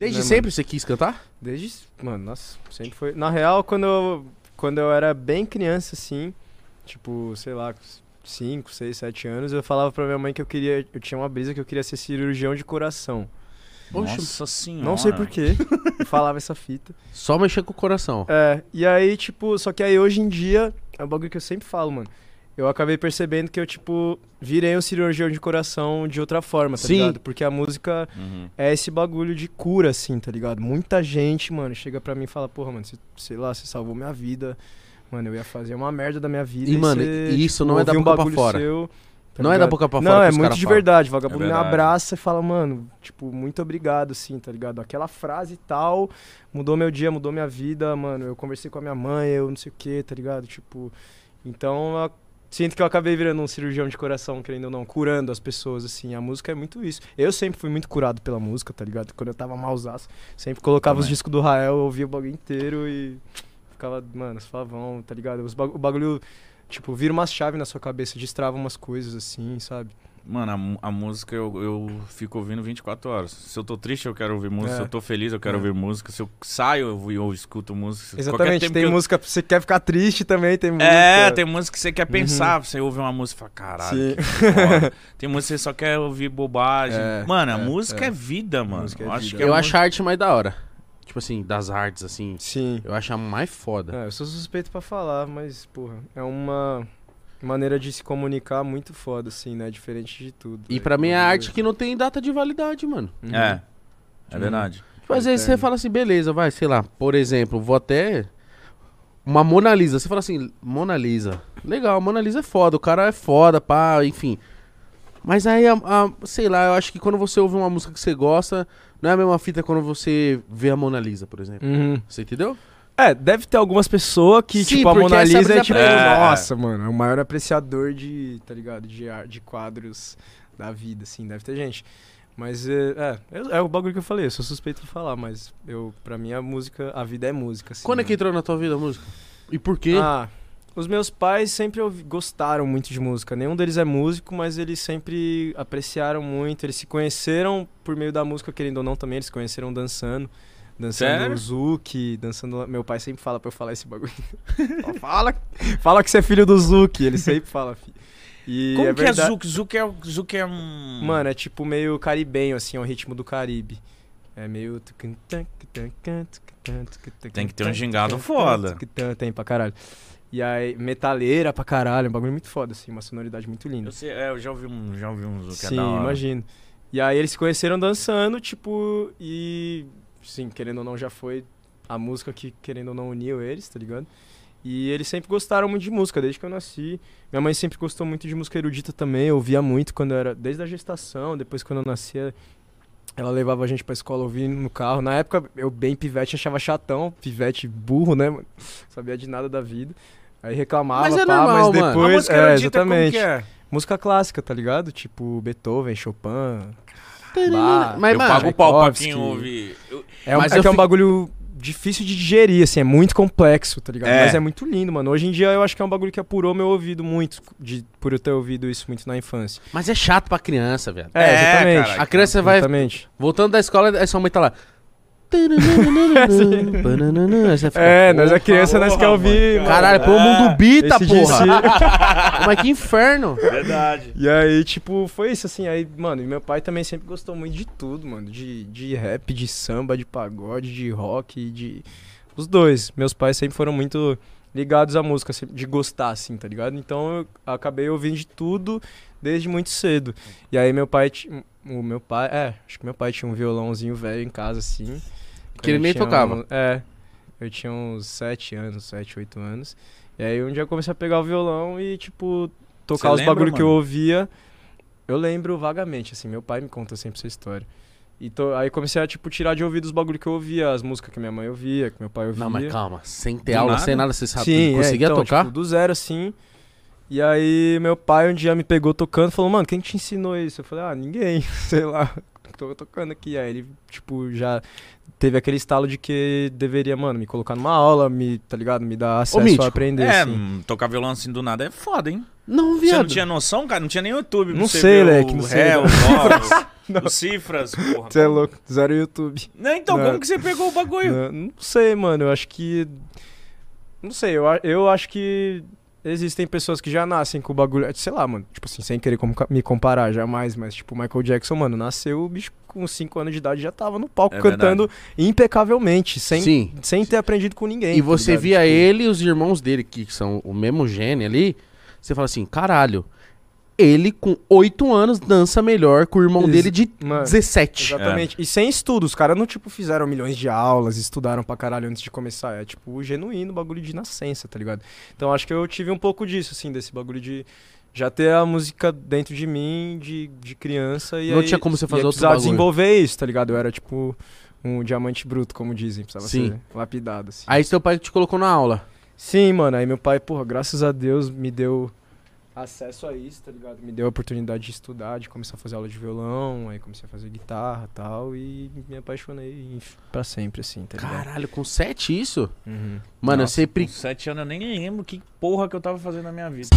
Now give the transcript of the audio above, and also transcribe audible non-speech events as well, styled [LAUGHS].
Desde né, sempre você quis cantar? Desde. Mano, nossa, sempre foi. Na real, quando eu, quando eu era bem criança, assim, tipo, sei lá, 5, 6, 7 anos, eu falava pra minha mãe que eu queria. Eu tinha uma brisa que eu queria ser cirurgião de coração. Poxa, Nossa senhora. Não sei porquê. [LAUGHS] eu falava essa fita. Só mexer com o coração. É, e aí, tipo, só que aí hoje em dia, é um bagulho que eu sempre falo, mano. Eu acabei percebendo que eu, tipo, virei um cirurgião de coração de outra forma, tá Sim. ligado? Porque a música Uhum. é esse bagulho de cura, assim, tá ligado? Muita gente, mano, chega pra mim e fala, porra, mano, você, sei lá, você salvou minha vida. Mano, eu ia fazer uma merda da minha vida. E, mano, você, e isso tipo, não é da um boca pra fora. seu, tá Não é da boca pra Não, fora é que os muito de falam. verdade. Vagabundo É me verdade. abraça e fala, mano, tipo, muito obrigado, assim, tá ligado? Aquela frase e tal mudou meu dia, mudou minha vida, mano. Eu conversei com a minha mãe, eu não sei o que, tá ligado? Tipo, então sinto que eu acabei virando um cirurgião de coração, querendo ou não, curando as pessoas, assim. A música é muito isso. Eu sempre fui muito curado pela música, tá ligado? Quando eu tava malzaço, sempre colocava os Também. discos do Rael, eu ouvia o bagulho inteiro e ficava, mano, suavão, tá ligado? Os o bagulho. Tipo, vira umas chaves na sua cabeça, destrava umas coisas assim, sabe? Mano, a, a música eu, eu fico ouvindo 24 horas. Se eu tô triste, eu quero ouvir música. É. Se eu tô feliz, eu quero É. ouvir música. Se eu saio, eu, eu escuto música. Exatamente, tempo tem que eu- música, você quer ficar triste também, tem música. É, tem música que você quer Uhum. pensar. Você ouve uma música e fala, caralho. Sim. que foda. [LAUGHS] tem música que você só quer ouvir bobagem. É, mano, a é, música é. é, vida, mano. música é eu acho vida. que é Eu muito- acho a arte mais da hora. Tipo assim, das artes, assim. Sim. Eu acho a mais foda. É, eu sou suspeito pra falar, mas, porra, é uma maneira de se comunicar muito foda, assim, né? Diferente de tudo. E né? pra mim é arte que não tem data de validade, mano. Uhum. É, é verdade. Tipo, às vezes você fala assim, beleza, vai, sei lá, por exemplo, vou até. Uma Mona Lisa. Você fala assim, Mona Lisa. Legal, Mona Lisa é foda, o cara é foda, pá, enfim. Mas aí, a, a- sei lá, eu acho que quando você ouve uma música que você gosta, não é a mesma fita quando você vê a Mona Lisa, por exemplo. Uhum. Você entendeu? É, deve ter algumas pessoas que, Sim, tipo, a Mona Lisa é tipo, é- nossa, mano, é o maior apreciador de, tá ligado, de, ar- de quadros da vida, assim, deve ter gente. Mas é, é, é, é o bagulho que eu falei, eu sou suspeito de falar, mas eu, pra mim a música, a vida é música, assim. Quando é né? que entrou na tua vida a música? E por quê? Ah, os meus pais sempre gostaram muito de música. Nenhum deles é músico, mas eles sempre apreciaram muito. Eles se conheceram por meio da música, querendo ou não também. Eles se conheceram dançando. Dançando Sério? Zuki, dançando. Meu pai sempre fala pra eu falar esse bagulho. fala, fala que você é filho do Zuki. Ele sempre fala, filho. E Como é que é verdade- Zuki? Zuki é, Zuki é um... Mano, é tipo meio caribenho, assim, é o ritmo do Caribe. É meio. Tem que ter um gingado foda. Tem pra caralho. E aí, metaleira pra caralho, um bagulho muito foda, assim, uma sonoridade muito linda. Eu, sei, é, eu já ouvi um, já ouvi um Zuki, é Sim, hora. imagino. E aí eles se conheceram dançando, tipo, e. Sim, querendo ou não, já foi a música que, querendo ou não, uniu eles, tá ligado? E eles sempre gostaram muito de música, desde que eu nasci. Minha mãe sempre gostou muito de música erudita também, eu ouvia muito quando eu era. Desde a gestação, depois quando eu nascia. Ela levava a gente pra escola ouvindo no carro. Na época, eu bem pivete achava chatão, pivete burro, né, mano? Sabia de nada da vida. Aí reclamava, Mas é pá, normal, mas mano. depois. a música é, exatamente. é? Música clássica, tá ligado? Tipo Beethoven, Chopin. Mas, eu mano, pago o pau pra quem ouve. Eu- É, um, Mas é eu que é um bagulho difícil de digerir, assim, é muito complexo, tá ligado? É. Mas é muito lindo, mano. Hoje em dia eu acho que é um bagulho que apurou meu ouvido muito, de, por eu ter ouvido isso muito na infância. mas é chato pra criança, velho. É, É, exatamente. caralho. A criança vai. Exatamente. Voltando da escola, aí sua mãe tá lá. Fica, É, nós é porra, criança, nós quer ouvir. mano, Caralho, põe o mundo bita, Esse porra. Mas que inferno. Verdade. E aí, tipo, foi isso, assim. Aí, mano, e meu pai também sempre gostou muito de tudo, mano. De, de rap, de samba, de pagode, de rock, de. Os dois. Meus pais sempre foram muito ligados à música, sempre de gostar, assim, tá ligado? Então eu acabei ouvindo de tudo desde muito cedo. E aí meu pai. O meu pai. É, acho que meu pai tinha um violãozinho velho em casa, assim. Que ele nem tocava. um- é. Eu tinha uns 7 anos, 7, 8 anos. E aí um dia eu comecei a pegar o violão e, tipo, tocar Você os lembra, bagulho que eu mano? ouvia. Eu lembro vagamente, assim, meu pai me conta sempre essa história. E to- aí comecei a, tipo, tirar de ouvido os bagulho que eu ouvia, as músicas que minha mãe ouvia, que meu pai ouvia. Não, mas calma. Sem ter Do aula, nada? sem nada, você sabe. Sim, conseguia é, então, tocar? Tipo, do zero, assim. E aí meu pai um dia me pegou tocando e falou, mano, quem te ensinou isso? Eu falei, ah, ninguém, [LAUGHS] sei lá, tô tocando aqui. Aí ele, tipo, já teve aquele estalo de que deveria, mano, me colocar numa aula, me, tá ligado? Me dar acesso Mítico, a aprender, É, assim. hum, tocar violão assim do nada é foda, hein? Não, Você viado. não tinha noção, cara? Não tinha nem YouTube. Não você sei, Leque, o não sei, Ré, o o Cifras, porra. Você é louco, zero YouTube. Não, então, Não. como que você pegou o bagulho? Não, não sei, mano. Eu acho que. Não sei, eu, eu acho que existem pessoas que já nascem com o bagulho. Sei lá, mano. Tipo assim, sem querer me comparar jamais, mas, tipo, o Michael Jackson, mano, nasceu, o bicho com 5 anos de idade já tava no palco É cantando impecavelmente, sem, Sim. sem ter aprendido com ninguém. E tá você ligado? via Tipo, ele e os irmãos dele, que são o mesmo gene ali, você fala assim, caralho, ele com 8 anos dança melhor que o irmão Ex- dele de mano, 17. Exatamente. E sem estudos, os caras não, tipo, fizeram milhões de aulas, estudaram pra caralho antes de começar. É, tipo, o genuíno bagulho de nascença, tá ligado? Então acho que eu tive um pouco disso, assim, desse bagulho de já ter a música dentro de mim, de, de criança. E Não aí, tinha como você fazer outro bagulho. desenvolver isso, tá ligado? Eu era, tipo, um diamante bruto, como dizem. Precisava Sim. ser lapidado, assim. Aí seu pai te colocou na aula. Sim, mano. Aí meu pai, porra, graças a Deus, me deu acesso a isso, tá ligado? Me deu a oportunidade de estudar, de começar a fazer aula de violão, aí comecei a fazer guitarra e tal, e me apaixonei pra sempre, assim, tá ligado? Caralho, com 7 isso? Uhum. Mano, eu Nossa, sempre. Com sete anos eu nem lembro que porra que eu tava fazendo na minha vida.